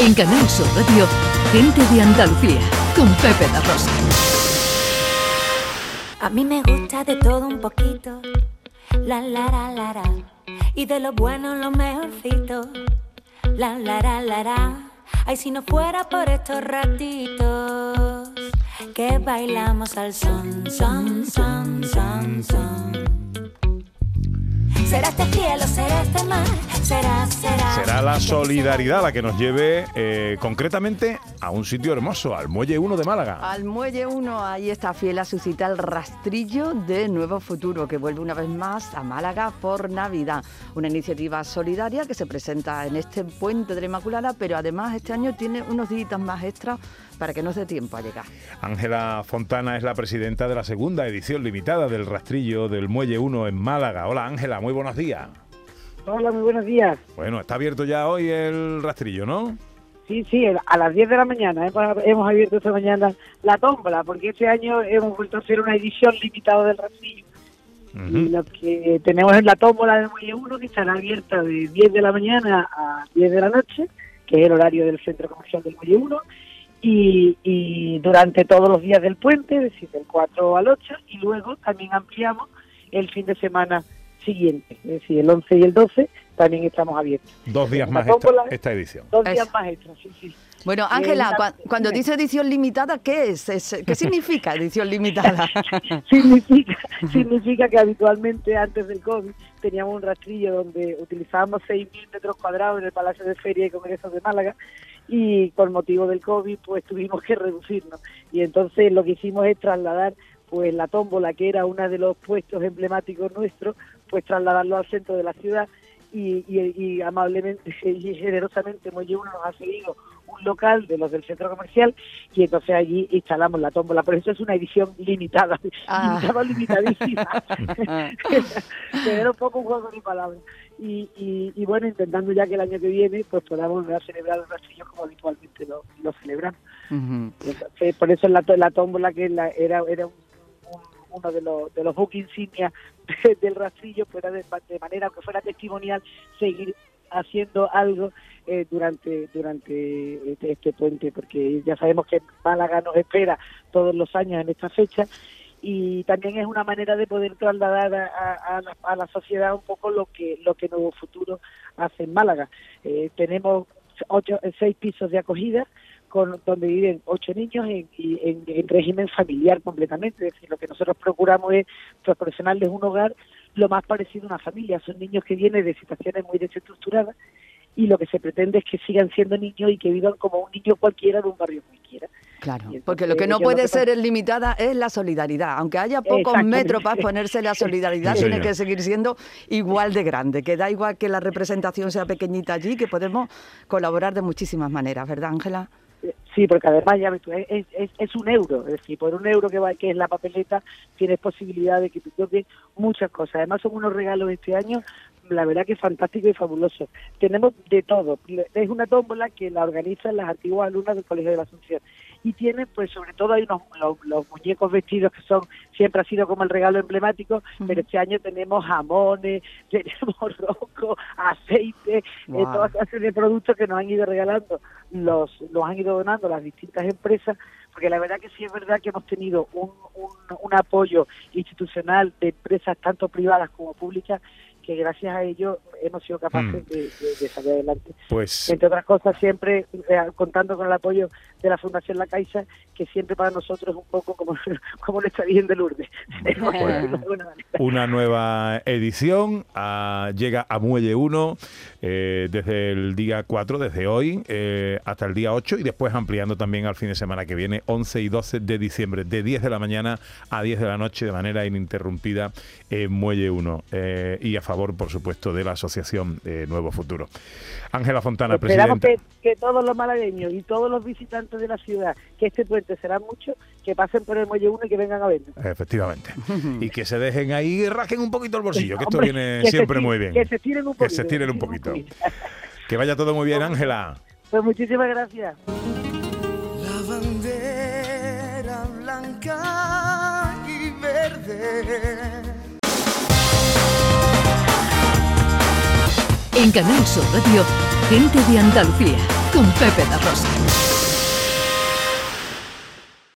En Canal Sur Radio, Gente de Andalucía, con Pepe La Rosa. A mí me gusta de todo un poquito, la la la la y de lo bueno lo mejorcito, la la la la la. Ay, si no fuera por estos ratitos que bailamos al son, son, son, son, son. Será este cielo, será será, será. Será la solidaridad la que nos lleve eh, concretamente a un sitio hermoso, al Muelle 1 de Málaga. Al Muelle 1, ahí está fiel a suscita el rastrillo de Nuevo Futuro, que vuelve una vez más a Málaga por Navidad. Una iniciativa solidaria que se presenta en este puente de la Inmaculada, pero además este año tiene unos días más extras para que no dé tiempo a llegar. Ángela Fontana es la presidenta de la segunda edición limitada del rastrillo del Muelle 1 en Málaga. Hola Ángela, muy buenos días. Hola, muy buenos días. Bueno, está abierto ya hoy el rastrillo, ¿no? Sí, sí, a las 10 de la mañana hemos, hemos abierto esta mañana la tómbola, porque este año hemos vuelto a hacer una edición limitada del rastrillo. Y lo que tenemos es la tómbola del Muelle 1, que estará abierta de 10 de la mañana a 10 de la noche, que es el horario del centro comercial del Muelle 1, y, y durante todos los días del puente, es decir, del 4 al 8, y luego también ampliamos el fin de semana siguiente, es decir, el 11 y el 12 también estamos abiertos. Dos días más esta, edición. Dos días más extras, sí, sí. Bueno, Ángela, Eh, cua- cuando dime. dice edición limitada, ¿qué es? Es- ¿Qué significa edición limitada? significa, significa que habitualmente antes del COVID teníamos un rastrillo donde utilizábamos 6.000 metros cuadrados en el Palacio de Feria y Congresos de Málaga y con motivo del COVID pues tuvimos que reducirnos y entonces lo que hicimos es trasladar pues la tómbola que era uno de los puestos emblemáticos nuestros pues trasladarlo al centro de la ciudad y, y- y amablemente y generosamente Muelle Uno nos ha cedido un local de los del centro comercial y entonces allí instalamos la tómbola. Por eso es una edición limitada, Ah. limitada, limitadísima. que era un poco un juego de palabras. Y, y, y bueno, intentando ya que el año que viene pues podamos volver a celebrar el rastrillo como habitualmente lo, lo celebramos. Entonces, por eso la, la tómbola que la- era, era un- uno de los, de los buques insignia del rastrillo, fuera de, de manera que fuera testimonial, seguir haciendo algo eh, durante durante este, este puente, porque ya sabemos que Málaga nos espera todos los años en esta fecha y también es una manera de poder trasladar a, a- a la, a la sociedad un poco lo que lo que Nuevo Futuro hace en Málaga. Eh, tenemos ocho, seis pisos de acogida con donde viven ocho niños en, y en, en régimen familiar completamente. Es decir, lo que nosotros procuramos es proporcionarles un hogar lo más parecido a una familia. Son niños que vienen de situaciones muy desestructuradas y lo que se pretende es que sigan siendo niños y que vivan como un niño cualquiera de un barrio cualquiera. Claro, entonces, porque lo que no puede que ser limitada es la solidaridad. Aunque haya pocos metros para ponerse la solidaridad, Sí, tiene señor. que seguir siendo igual de grande. Que da igual que la representación sea pequeñita allí, que podemos colaborar de muchísimas maneras, ¿verdad, Ángela? Sí, porque además ya ves tú, es, es, es un euro, es decir, por un euro que va que es la papeleta tienes posibilidad de que te toque muchas cosas. Además son unos regalos este año, la verdad que fantástico y fabuloso. Tenemos de todo. Es una tómbola que la organizan las antiguas alumnas del Colegio de la Asunción y tiene, pues sobre todo hay unos los, los muñecos vestidos que son siempre ha sido como el regalo emblemático, pero este año tenemos jamones, tenemos roco, aceite, eh, Guau. toda clase de productos que nos han ido regalando, los, los han ido donando las distintas empresas, porque la verdad que sí es verdad que hemos tenido un, un, un apoyo institucional de empresas tanto privadas como públicas que gracias a ello hemos sido capaces Mm. de, de- de salir adelante. Pues Entre otras cosas, siempre eh, contando con el apoyo de la Fundación La Caixa, que siempre para nosotros es un poco como, como nuestra Virgen de Lourdes. manera. una nueva edición ah, llega a Muelle 1 eh, desde el día 4, desde hoy eh, hasta el día 8 y después ampliando también al fin de semana que viene, 11 y 12 de diciembre, de 10 de la mañana a 10 de la noche de manera ininterrumpida en Muelle 1 eh, y a favor, por supuesto, de la Asociación eh, Nuevo Futuro. Ángela Fontana, Esperamos presidenta. que, que todos los malagueños y todos los visitantes de la ciudad, que este puente será mucho, que pasen por el Muelle 1 y que vengan a vernos. Efectivamente. Y que se dejen ahí y rasquen un poquito el bolsillo, que esto Hombre, viene que siempre muy bien. Que se estiren un Que poquito. se estiren un poquito. Que vaya todo muy bien, Ángela. Pues muchísimas gracias. La bandera blanca y verde. En Canal Sur Radio, Gente de Andalucía, con Pepe da Rosa.